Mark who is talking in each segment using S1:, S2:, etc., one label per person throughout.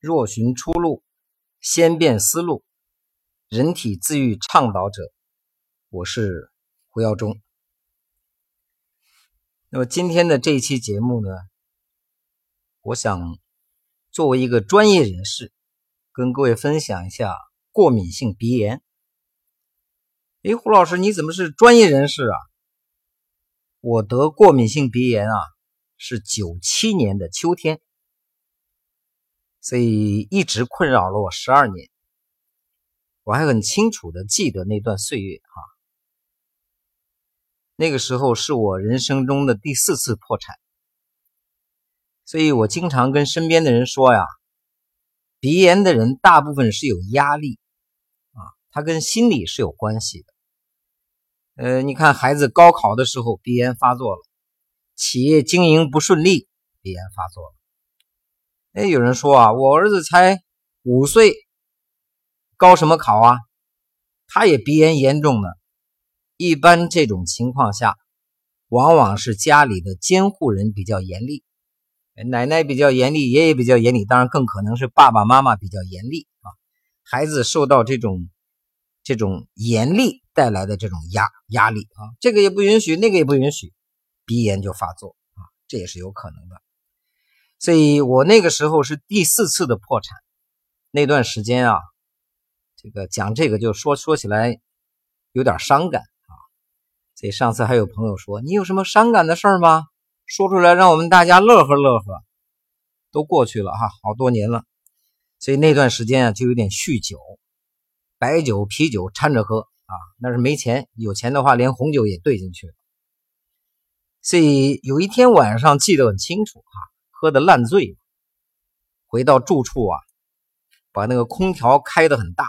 S1: 若寻出路，先变思路，人体自愈倡导者，我是胡耀中。那么今天的这一期节目呢，我想作为一个专业人士，跟各位分享一下过敏性鼻炎。哎，胡老师，你怎么是专业人士啊？我得过敏性鼻炎啊，是九七年的秋天。所以一直困扰了我十二年，我还很清楚的记得那段岁月哈。那个时候是我人生中的第四次破产，所以我经常跟身边的人说呀，鼻炎的人大部分是有压力啊，他跟心理是有关系的。呃，你看孩子高考的时候鼻炎发作了，企业经营不顺利，鼻炎发作了。哎，有人说啊，我儿子才五岁，高什么考啊？他也鼻炎严重呢。一般这种情况下，往往是家里的监护人比较严厉，奶奶比较严厉，爷爷比较严厉，当然更可能是爸爸妈妈比较严厉啊。孩子受到这种这种严厉带来的这种压压力啊，这个也不允许，那个也不允许，鼻炎就发作啊，这也是有可能的。所以我那个时候是第四次的破产，那段时间啊，这个讲这个就说说起来有点伤感啊。所以上次还有朋友说你有什么伤感的事儿吗？说出来让我们大家乐呵乐呵。都过去了哈，好多年了。所以那段时间啊，就有点酗酒，白酒、啤酒掺着喝啊。那是没钱，有钱的话连红酒也兑进去了。所以有一天晚上记得很清楚哈。喝的烂醉，回到住处啊，把那个空调开的很大，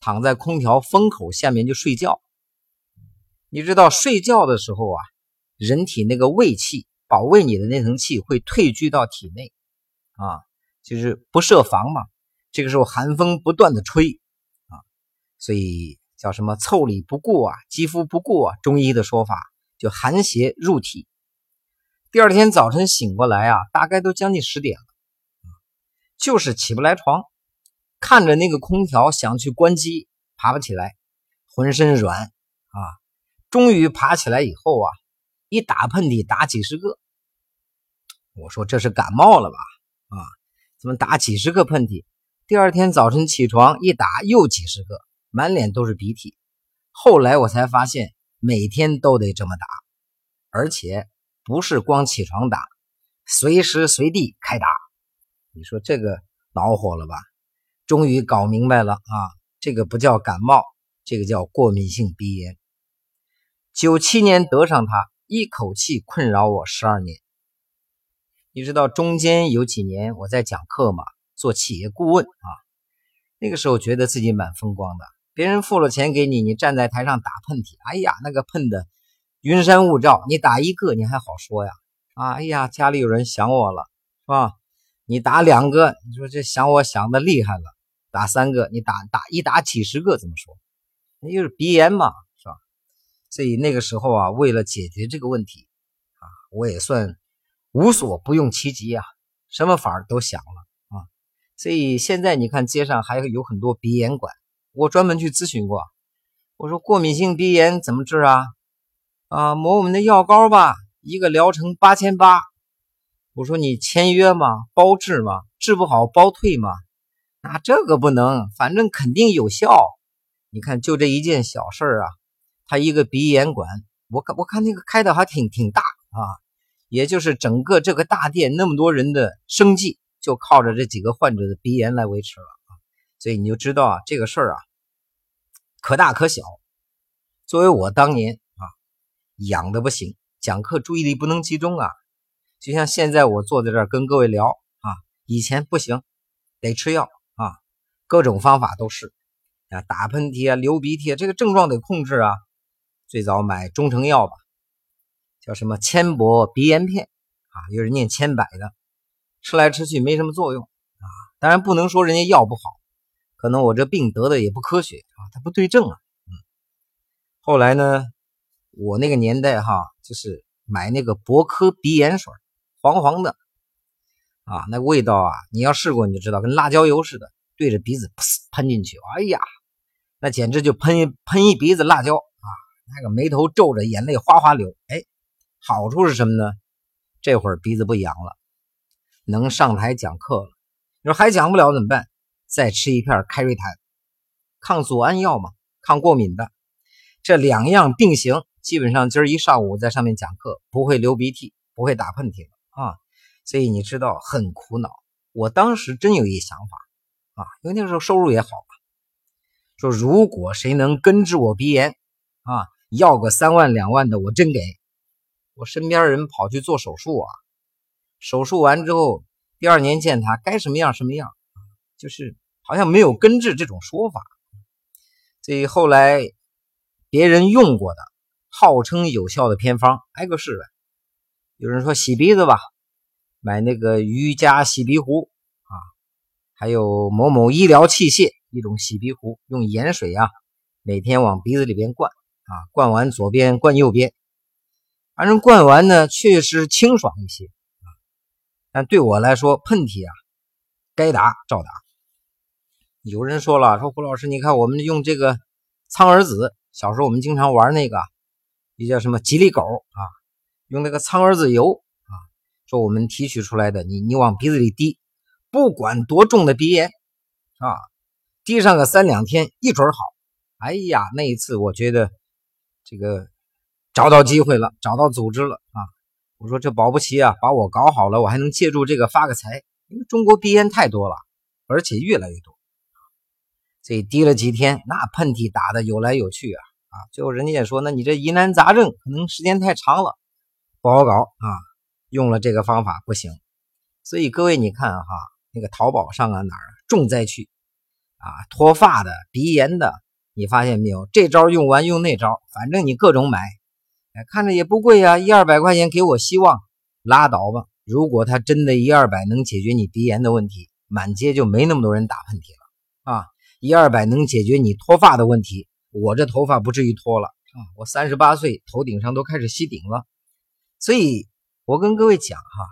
S1: 躺在空调风口下面就睡觉。你知道睡觉的时候啊，人体那个胃气保卫你的那层气会退居到体内啊，就是不设防嘛。这个时候寒风不断的吹啊，所以叫什么凑理不顾啊，肌肤不顾啊，中医的说法就寒邪入体。第二天早晨醒过来啊，大概都将近十点了，就是起不来床，看着那个空调想去关机，爬不起来，浑身软啊。终于爬起来以后啊，一打喷嚏打几十个，我说这是感冒了吧？啊，怎么打几十个喷嚏？第二天早晨起床一打又几十个，满脸都是鼻涕。后来我才发现，每天都得这么打，而且。不是光起床打，随时随地开打。你说这个恼火了吧？终于搞明白了啊！这个不叫感冒，这个叫过敏性鼻炎。九七年得上它，一口气困扰我十二年。你知道中间有几年我在讲课嘛，做企业顾问啊。那个时候觉得自己蛮风光的，别人付了钱给你，你站在台上打喷嚏，哎呀，那个喷的。云山雾罩，你打一个你还好说呀，啊，哎呀，家里有人想我了，是吧？你打两个，你说这想我想的厉害了，打三个，你打打一打几十个，怎么说？那就是鼻炎嘛，是吧？所以那个时候啊，为了解决这个问题，啊，我也算无所不用其极啊，什么法儿都想了啊。所以现在你看街上还有很多鼻炎馆，我专门去咨询过，我说过敏性鼻炎怎么治啊？啊，抹我们的药膏吧，一个疗程八千八。我说你签约吗？包治吗？治不好包退吗？那这个不能，反正肯定有效。你看，就这一件小事啊，他一个鼻炎管，我看我看那个开的还挺挺大啊，也就是整个这个大店那么多人的生计，就靠着这几个患者的鼻炎来维持了啊。所以你就知道啊，这个事儿啊，可大可小。作为我当年。痒的不行，讲课注意力不能集中啊，就像现在我坐在这儿跟各位聊啊，以前不行，得吃药啊，各种方法都是啊，打喷嚏啊，流鼻涕，这个症状得控制啊。最早买中成药吧，叫什么千柏鼻炎片啊，又是念千百的，吃来吃去没什么作用啊。当然不能说人家药不好，可能我这病得的也不科学啊，它不对症啊。嗯，后来呢？我那个年代哈，就是买那个博科鼻炎水，黄黄的，啊，那味道啊，你要试过你就知道，跟辣椒油似的，对着鼻子喷进去，哎呀，那简直就喷喷一鼻子辣椒啊！那个眉头皱着，眼泪哗哗流。哎，好处是什么呢？这会儿鼻子不痒了，能上台讲课了。你说还讲不了怎么办？再吃一片开瑞坦，抗组胺药嘛，抗过敏的。这两样并行，基本上今儿一上午在上面讲课，不会流鼻涕，不会打喷嚏啊。所以你知道很苦恼。我当时真有一想法啊，因为那时候收入也好嘛，说如果谁能根治我鼻炎啊，要个三万两万的，我真给。我身边人跑去做手术啊，手术完之后，第二年见他该什么样什么样，就是好像没有根治这种说法。所以后来。别人用过的号称有效的偏方，挨个试呗。有人说洗鼻子吧，买那个瑜伽洗鼻壶啊，还有某某医疗器械一种洗鼻壶，用盐水啊，每天往鼻子里边灌啊，灌完左边灌右边，反正灌完呢确实清爽一些啊。但对我来说，喷嚏啊，该打照打。有人说了，说胡老师，你看我们用这个苍耳子。小时候我们经常玩那个，也叫什么吉利狗啊，用那个苍耳子油啊，说我们提取出来的，你你往鼻子里滴，不管多重的鼻炎啊，滴上个三两天一准好。哎呀，那一次我觉得这个找到机会了，找到组织了啊！我说这保不齐啊，把我搞好了，我还能借助这个发个财，因为中国鼻炎太多了，而且越来越多。所以滴了几天，那喷嚏打的有来有去啊啊！最后人家也说，那你这疑难杂症可能时间太长了，不好搞啊。用了这个方法不行。所以各位你看哈，那个淘宝上啊哪儿重灾区啊，脱发的、鼻炎的，你发现没有？这招用完用那招，反正你各种买，哎，看着也不贵呀，一二百块钱给我希望，拉倒吧。如果他真的一二百能解决你鼻炎的问题，满街就没那么多人打喷嚏了啊。一二百能解决你脱发的问题，我这头发不至于脱了啊！我三十八岁，头顶上都开始吸顶了，所以我跟各位讲哈，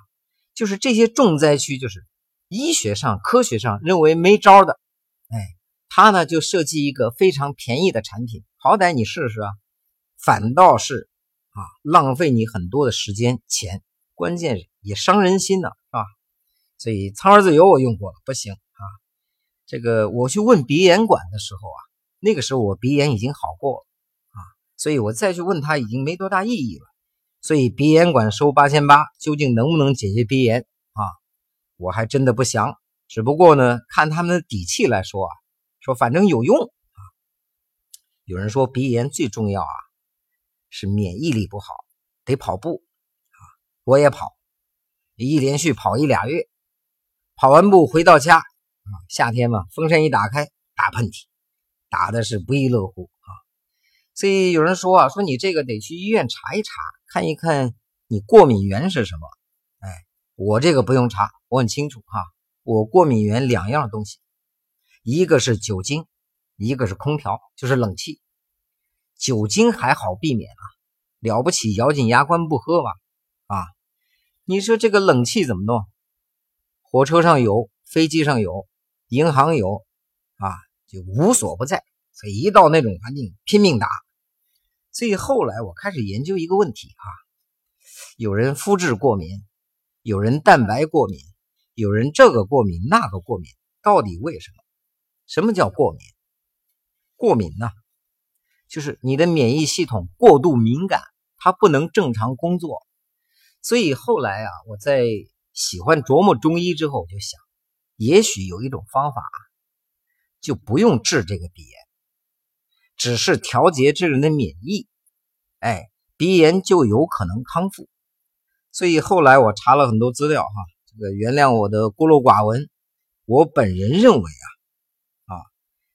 S1: 就是这些重灾区，就是医学上、科学上认为没招的，哎，他呢就设计一个非常便宜的产品，好歹你试试啊，反倒是啊浪费你很多的时间钱，关键也伤人心呢，是吧？所以苍耳子油我用过了，不行啊。这个我去问鼻炎馆的时候啊，那个时候我鼻炎已经好过了啊，所以我再去问他已经没多大意义了。所以鼻炎馆收八千八，究竟能不能解决鼻炎啊？我还真的不详。只不过呢，看他们的底气来说啊，说反正有用啊。有人说鼻炎最重要啊，是免疫力不好，得跑步啊。我也跑，一连续跑一俩月，跑完步回到家。啊，夏天嘛，风扇一打开，打喷嚏，打的是不亦乐乎啊。所以有人说啊，说你这个得去医院查一查，看一看你过敏源是什么。哎，我这个不用查，我很清楚哈。我过敏源两样东西，一个是酒精，一个是空调，就是冷气。酒精还好避免啊，了不起，咬紧牙关不喝吧。啊，你说这个冷气怎么弄？火车上有，飞机上有。银行有，就无所不在，所以一到那种环境拼命打。所以后来我开始研究一个问题啊，有人肤质过敏，有人蛋白过敏，有人这个过敏那个过敏，到底为什么？什么叫过敏？过敏呢，就是你的免疫系统过度敏感，它不能正常工作。所以后来啊，我在喜欢琢磨中医之后，我就想。也许有一种方法，就不用治这个鼻炎，只是调节这人的免疫，哎，鼻炎就有可能康复。所以后来我查了很多资料，哈，这个原谅我的孤陋寡闻。我本人认为啊，啊，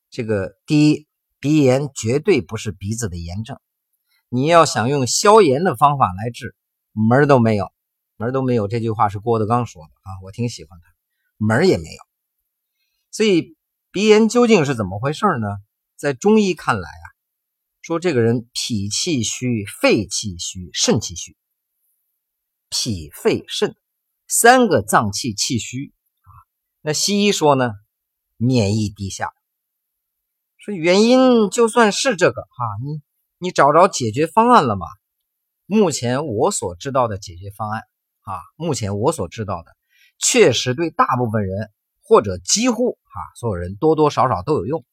S1: 这个第一，鼻炎绝对不是鼻子的炎症，你要想用消炎的方法来治，门都没有，门都没有。这句话是郭德纲说的啊，我挺喜欢他。门也没有，所以鼻炎究竟是怎么回事呢？在中医看来啊，说这个人脾气虚、肺气虚、肾气虚。脾、肺、肾三个脏器气虚啊。那西医说呢，免疫低下。说原因就算是这个哈，你你找着解决方案了吗？目前我所知道的解决方案啊，目前我所知道的，确实对大部分人或者几乎啊所有人多多少少都有用。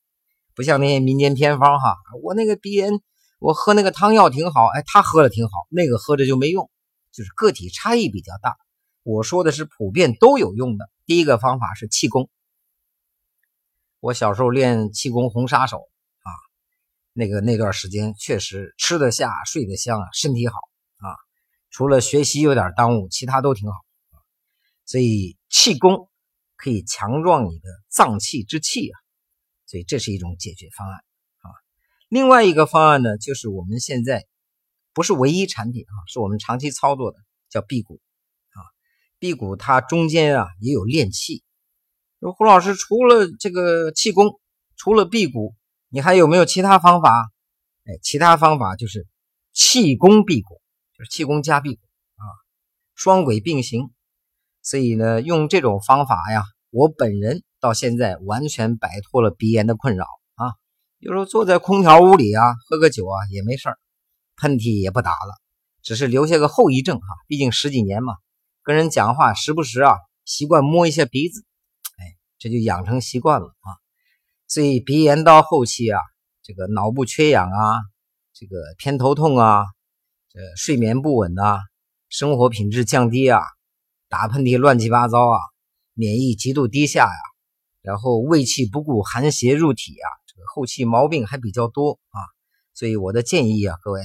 S1: 不像那些民间偏方哈，我那个鼻炎，我喝那个汤药挺好，哎，他喝了挺好，那个喝着就没用，就是个体差异比较大。我说的是普遍都有用的。第一个方法是气功。我小时候练气功红杀手啊，那个那段时间确实吃得下、睡得香啊，身体好啊。除了学习有点耽误，其他都挺好。所以气功可以强壮你的脏器之气啊，所以这是一种解决方案啊。另外一个方案呢，就是我们现在不是唯一产品啊，是我们长期操作的，叫辟谷啊。辟谷它中间啊也有练气。说胡老师，除了这个气功，除了辟谷，你还有没有其他方法？哎，其他方法就是气功辟谷，就是气功加辟谷啊，双轨并行。所以呢，用这种方法呀，我本人到现在完全摆脱了鼻炎的困扰啊。有时候坐在空调屋里啊，喝个酒啊也没事儿喷嚏也不打了，只是留下个后遗症哈。毕竟十几年嘛，跟人讲话时不时啊，习惯摸一下鼻子。哎这就养成习惯了啊，所以鼻炎到后期啊，这个脑部缺氧啊，这个偏头痛啊，这睡眠不稳啊，生活品质降低啊，打喷嚏乱七八糟啊，免疫极度低下呀，然后胃气不顾，寒邪入体啊，这个后期毛病还比较多啊，所以我的建议啊，各位，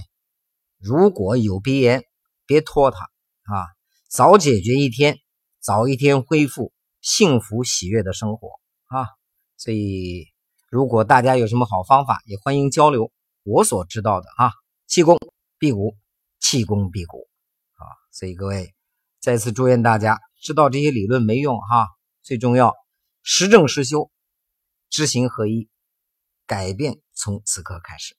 S1: 如果有鼻炎，别拖它啊，早解决一天，早一天恢复。幸福喜悦的生活啊！所以，如果大家有什么好方法，也欢迎交流。我所知道的啊，气功辟谷，气功辟谷啊！所以各位，再次祝愿大家知道这些理论没用哈，最重要实证实修，知行合一，改变从此刻开始。